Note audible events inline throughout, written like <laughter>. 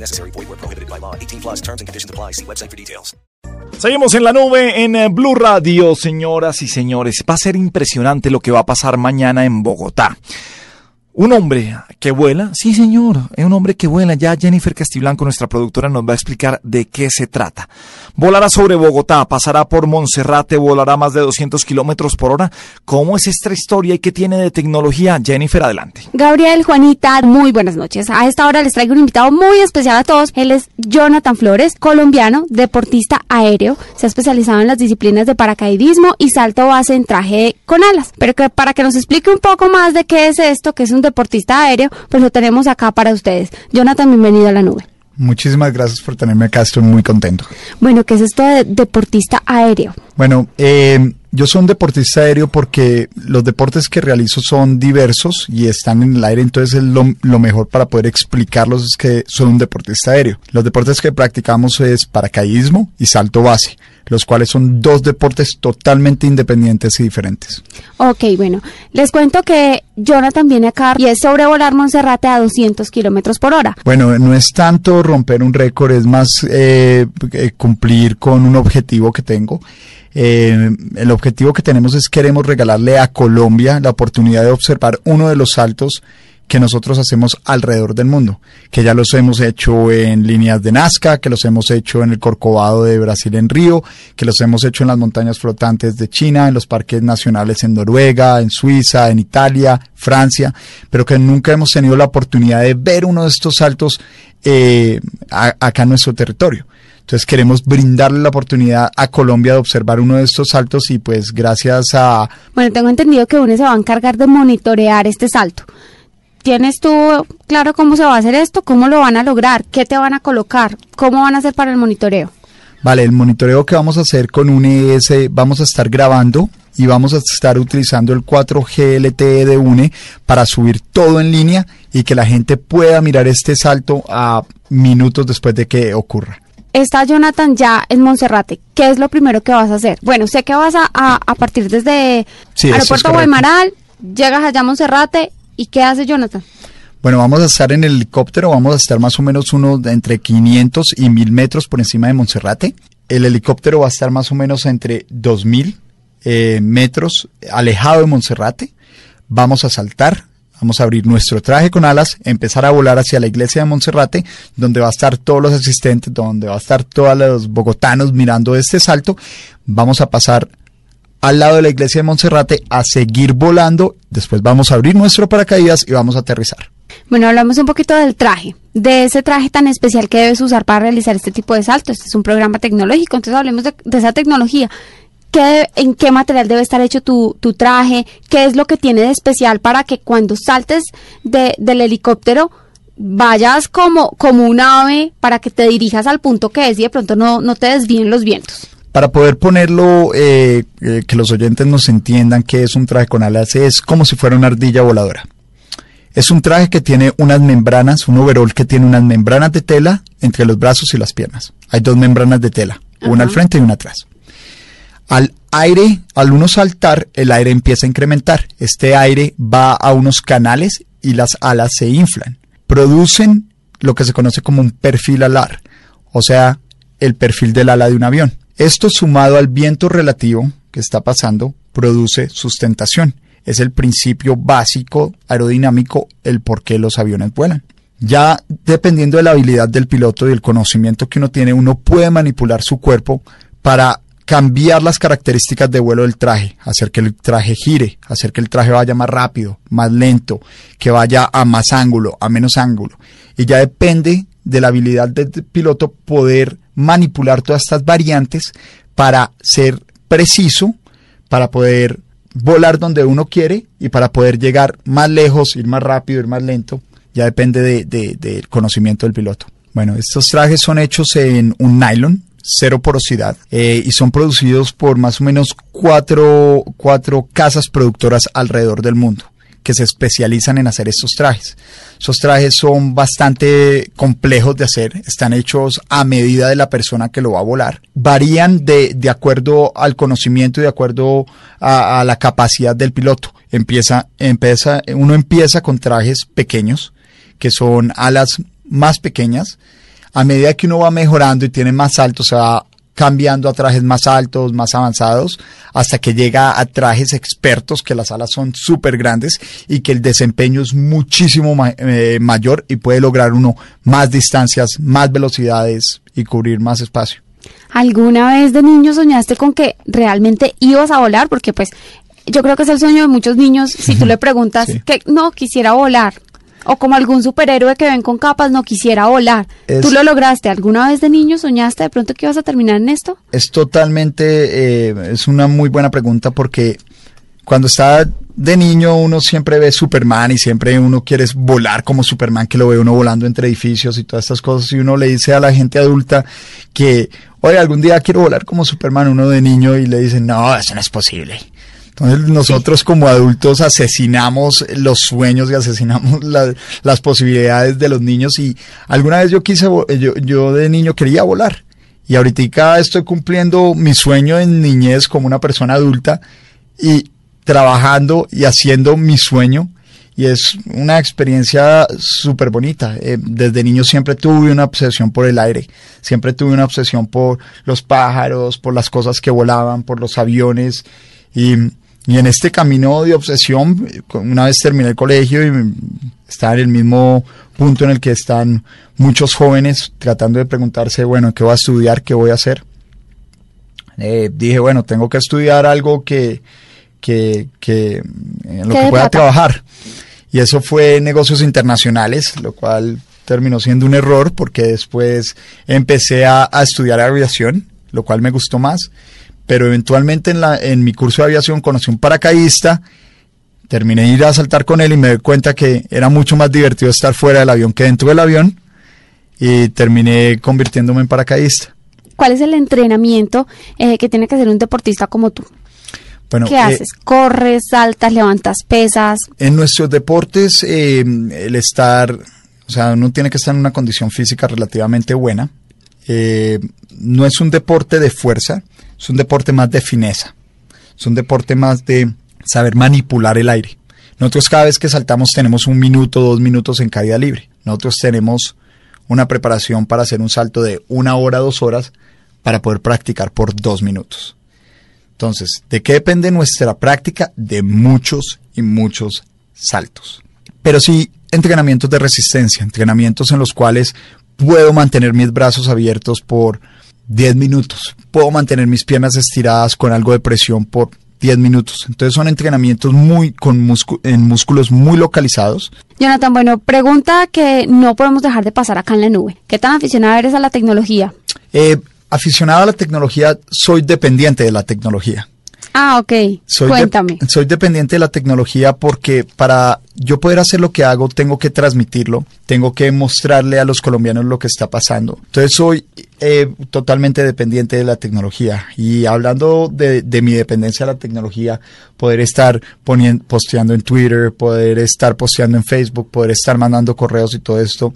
Necessary. Void prohibited by law. 18 plus terms and conditions apply. See website for details. Seguimos en la nube en eh, Blue Radio, señoras y señores. Va a ser impresionante lo que va a pasar mañana en Bogotá. Un hombre que vuela, sí señor, es un hombre que vuela. Ya Jennifer Castiblanco, nuestra productora, nos va a explicar de qué se trata. Volará sobre Bogotá, pasará por Monserrate, volará más de 200 kilómetros por hora. ¿Cómo es esta historia y qué tiene de tecnología? Jennifer, adelante. Gabriel, Juanita, muy buenas noches. A esta hora les traigo un invitado muy especial a todos. Él es Jonathan Flores, colombiano, deportista aéreo. Se ha especializado en las disciplinas de paracaidismo y salto base en traje con alas. Pero que para que nos explique un poco más de qué es esto, que es un deportista aéreo, pues lo tenemos acá para ustedes. Jonathan, bienvenido a la nube. Muchísimas gracias por tenerme acá, estoy muy contento. Bueno, ¿qué es esto de deportista aéreo? Bueno, eh, yo soy un deportista aéreo porque los deportes que realizo son diversos y están en el aire, entonces es lo, lo mejor para poder explicarlos es que soy un deportista aéreo. Los deportes que practicamos es paracaidismo y salto base los cuales son dos deportes totalmente independientes y diferentes. Ok, bueno, les cuento que Jonathan viene acá y es sobrevolar Monserrate a 200 kilómetros por hora. Bueno, no es tanto romper un récord, es más eh, eh, cumplir con un objetivo que tengo. Eh, el objetivo que tenemos es queremos regalarle a Colombia la oportunidad de observar uno de los saltos que nosotros hacemos alrededor del mundo, que ya los hemos hecho en líneas de Nazca, que los hemos hecho en el Corcovado de Brasil en Río, que los hemos hecho en las montañas flotantes de China, en los parques nacionales en Noruega, en Suiza, en Italia, Francia, pero que nunca hemos tenido la oportunidad de ver uno de estos saltos eh, acá en nuestro territorio. Entonces queremos brindarle la oportunidad a Colombia de observar uno de estos saltos y pues gracias a... Bueno, tengo entendido que uno se va a encargar de monitorear este salto. ¿Tienes tú claro cómo se va a hacer esto? ¿Cómo lo van a lograr? ¿Qué te van a colocar? ¿Cómo van a hacer para el monitoreo? Vale, el monitoreo que vamos a hacer con un ES, vamos a estar grabando y vamos a estar utilizando el 4G LTE de UNE para subir todo en línea y que la gente pueda mirar este salto a minutos después de que ocurra. Está Jonathan ya en Monserrate. ¿Qué es lo primero que vas a hacer? Bueno, sé que vas a, a, partir desde sí, Aeropuerto Guaymaral, llegas allá a Monserrate ¿Y qué hace Jonathan? Bueno, vamos a estar en el helicóptero, vamos a estar más o menos uno de entre 500 y 1000 metros por encima de Monserrate. El helicóptero va a estar más o menos entre 2000 eh, metros alejado de Monserrate. Vamos a saltar, vamos a abrir nuestro traje con alas, empezar a volar hacia la iglesia de Monserrate, donde va a estar todos los asistentes, donde va a estar todos los bogotanos mirando este salto. Vamos a pasar al lado de la iglesia de Monserrate a seguir volando. Después vamos a abrir nuestro paracaídas y vamos a aterrizar. Bueno, hablamos un poquito del traje, de ese traje tan especial que debes usar para realizar este tipo de salto. Este es un programa tecnológico, entonces hablemos de, esa tecnología. ¿Qué, ¿En qué material debe estar hecho tu, tu, traje? ¿Qué es lo que tiene de especial para que cuando saltes de, del helicóptero vayas como, como un ave para que te dirijas al punto que es y de pronto no, no te desvíen los vientos? Para poder ponerlo, eh, eh, que los oyentes nos entiendan que es un traje con alas, es como si fuera una ardilla voladora. Es un traje que tiene unas membranas, un overall que tiene unas membranas de tela entre los brazos y las piernas. Hay dos membranas de tela, una al frente y una atrás. Al aire, al uno saltar, el aire empieza a incrementar. Este aire va a unos canales y las alas se inflan. Producen lo que se conoce como un perfil alar, o sea, el perfil del ala de un avión. Esto sumado al viento relativo que está pasando produce sustentación. Es el principio básico aerodinámico el por qué los aviones vuelan. Ya dependiendo de la habilidad del piloto y el conocimiento que uno tiene, uno puede manipular su cuerpo para cambiar las características de vuelo del traje, hacer que el traje gire, hacer que el traje vaya más rápido, más lento, que vaya a más ángulo, a menos ángulo. Y ya depende de la habilidad del piloto poder manipular todas estas variantes para ser preciso, para poder volar donde uno quiere y para poder llegar más lejos, ir más rápido, ir más lento. Ya depende del de, conocimiento del piloto. Bueno, estos trajes son hechos en un nylon, cero porosidad eh, y son producidos por más o menos cuatro, cuatro casas productoras alrededor del mundo que se especializan en hacer estos trajes. Esos trajes son bastante complejos de hacer, están hechos a medida de la persona que lo va a volar. Varían de, de acuerdo al conocimiento y de acuerdo a, a la capacidad del piloto. Empieza, empieza, uno empieza con trajes pequeños, que son alas más pequeñas. A medida que uno va mejorando y tiene más alto, se va cambiando a trajes más altos, más avanzados, hasta que llega a trajes expertos, que las alas son súper grandes y que el desempeño es muchísimo ma eh, mayor y puede lograr uno más distancias, más velocidades y cubrir más espacio. ¿Alguna vez de niño soñaste con que realmente ibas a volar? Porque pues yo creo que es el sueño de muchos niños. Si tú le <laughs> preguntas Sí. que no quisiera volar, o como algún superhéroe que ven con capas, no quisiera volar. Es- ¿Tú lo lograste? ¿Alguna vez de niño soñaste de pronto que ibas a terminar en esto? Es totalmente, eh, es una muy buena pregunta porque cuando está de niño uno siempre ve Superman y siempre uno quiere volar como Superman, que lo ve uno volando entre edificios y todas estas cosas. Y uno le dice a la gente adulta que, oye, algún día quiero volar como Superman, uno de niño, y le dicen, no, eso no es posible. Entonces nosotros como adultos asesinamos los sueños y asesinamos la- las posibilidades de los niños y alguna vez yo quise, yo, yo de niño quería volar y ahorita estoy cumpliendo mi sueño en niñez como una persona adulta y trabajando y haciendo mi sueño y es una experiencia súper bonita. Eh, desde niño siempre tuve una obsesión por el aire, siempre tuve una obsesión por los pájaros, por las cosas que volaban, por los aviones y, y en este camino de obsesión, una vez terminé el colegio y estaba en el mismo punto en el que están muchos jóvenes tratando de preguntarse, bueno, ¿qué voy a estudiar? ¿Qué voy a hacer? Eh, dije, bueno, tengo que estudiar algo que, que, que en lo ¿Qué que pueda plata? trabajar. Y eso fue negocios internacionales, lo cual terminó siendo un error porque después empecé a, a estudiar aviación, lo cual me gustó más. Pero eventualmente en, la, en mi curso de aviación conocí un paracaidista, terminé de ir a saltar con él y me di cuenta que era mucho más divertido estar fuera del avión que dentro del avión y terminé convirtiéndome en paracaidista. ¿Cuál es el entrenamiento eh, que tiene que hacer un deportista como tú? Bueno, ¿Qué eh, haces? ¿Corres, saltas, levantas pesas? En nuestros deportes, eh, el estar, o sea, uno tiene que estar en una condición física relativamente buena. No es un deporte de fuerza, es un deporte más de fineza. Es un deporte más de saber manipular el aire. Nosotros cada vez que saltamos tenemos un minuto, dos minutos en caída libre. Nosotros tenemos una preparación para hacer un salto de una hora, dos horas, para poder practicar por dos minutos. Entonces, ¿de qué depende nuestra práctica? De muchos y muchos saltos. Pero sí, entrenamientos de resistencia, entrenamientos en los cuales puedo mantener mis brazos abiertos por 10 minutos, puedo mantener mis piernas estiradas con algo de presión por 10 minutos. Entonces son entrenamientos muy con en músculos muy localizados. Jonathan, bueno, pregunta que no podemos dejar de pasar acá en la nube. ¿Qué tan aficionado eres a la tecnología? Eh, aficionado a la tecnología, soy dependiente de la tecnología. Ah, ok. Soy de- Cuéntame. soy dependiente de la tecnología porque para yo poder hacer lo que hago tengo que transmitirlo, tengo que mostrarle a los colombianos lo que está pasando. Entonces soy eh, totalmente dependiente de la tecnología y hablando de, de mi dependencia de la tecnología, poder estar poniendo, posteando en Twitter, poder estar posteando en Facebook, poder estar mandando correos y todo esto.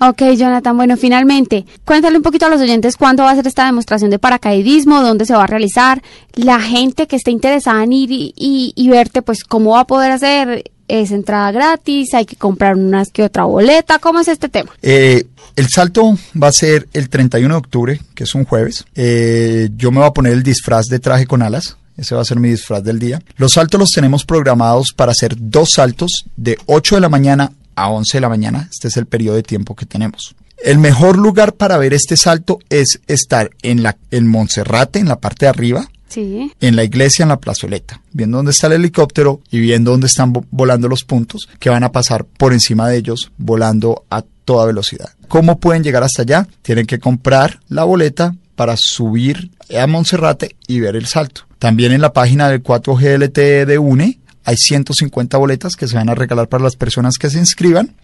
Ok, Jonathan, bueno, finalmente, cuéntale un poquito a los oyentes cuándo va a ser esta demostración de paracaidismo, dónde se va a realizar, la gente que esté interesada en ir y, verte, pues cómo va a poder hacer, es entrada gratis, hay que comprar unas que otra boleta, ¿cómo es este tema? Eh, el salto va a ser el 31 de octubre, que es un jueves. Eh, yo me voy a poner el disfraz de traje con alas. Ese va a ser mi disfraz del día. Los saltos los tenemos programados para hacer dos saltos de 8 de la mañana a 11 de la mañana. Este es el periodo de tiempo que tenemos. El mejor lugar para ver este salto es estar en la en Monserrate, en la parte de arriba, Sí. en la iglesia, en la plazoleta, viendo dónde está el helicóptero y viendo dónde están vo- volando los puntos que van a pasar por encima de ellos, volando a toda velocidad. ¿Cómo pueden llegar hasta allá? Tienen que comprar la boleta para subir a Monserrate y ver el salto. También en la página del 4GLT de UNE hay 150 boletas que se van a regalar para las personas que se inscriban.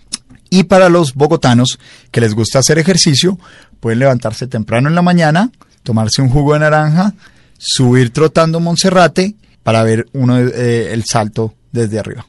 Y para los bogotanos que les gusta hacer ejercicio, pueden levantarse temprano en la mañana, tomarse un jugo de naranja, subir trotando Monserrate para ver uno eh, el salto desde arriba.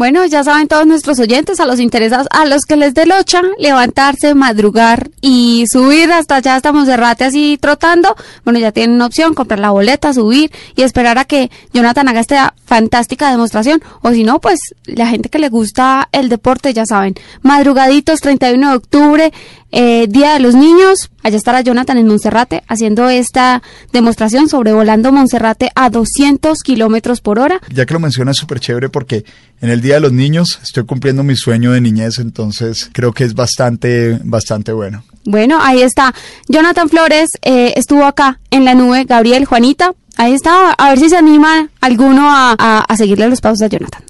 Bueno, ya saben todos nuestros oyentes, a los interesados, a los que les dé locha, levantarse, madrugar y subir hasta allá, hasta Monserrate así trotando. Bueno, ya tienen una opción, comprar la boleta, subir y esperar a que Jonathan haga esta fantástica demostración. O si no, pues la gente que le gusta el deporte, ya saben, madrugaditos, 31 de octubre, eh, Día de los Niños. Allá estará Jonathan en Monserrate haciendo esta demostración sobrevolando Monserrate a 200 kilómetros por hora. Ya que lo mencionas, es súper chévere porque en el Día de los Niños estoy cumpliendo mi sueño de niñez, entonces creo que es bastante, bastante bueno. Bueno, ahí está. Jonathan Flores eh, estuvo acá en la nube. Gabriel, Juanita, ahí está. A ver si se anima alguno a, a, a seguirle los pasos a Jonathan.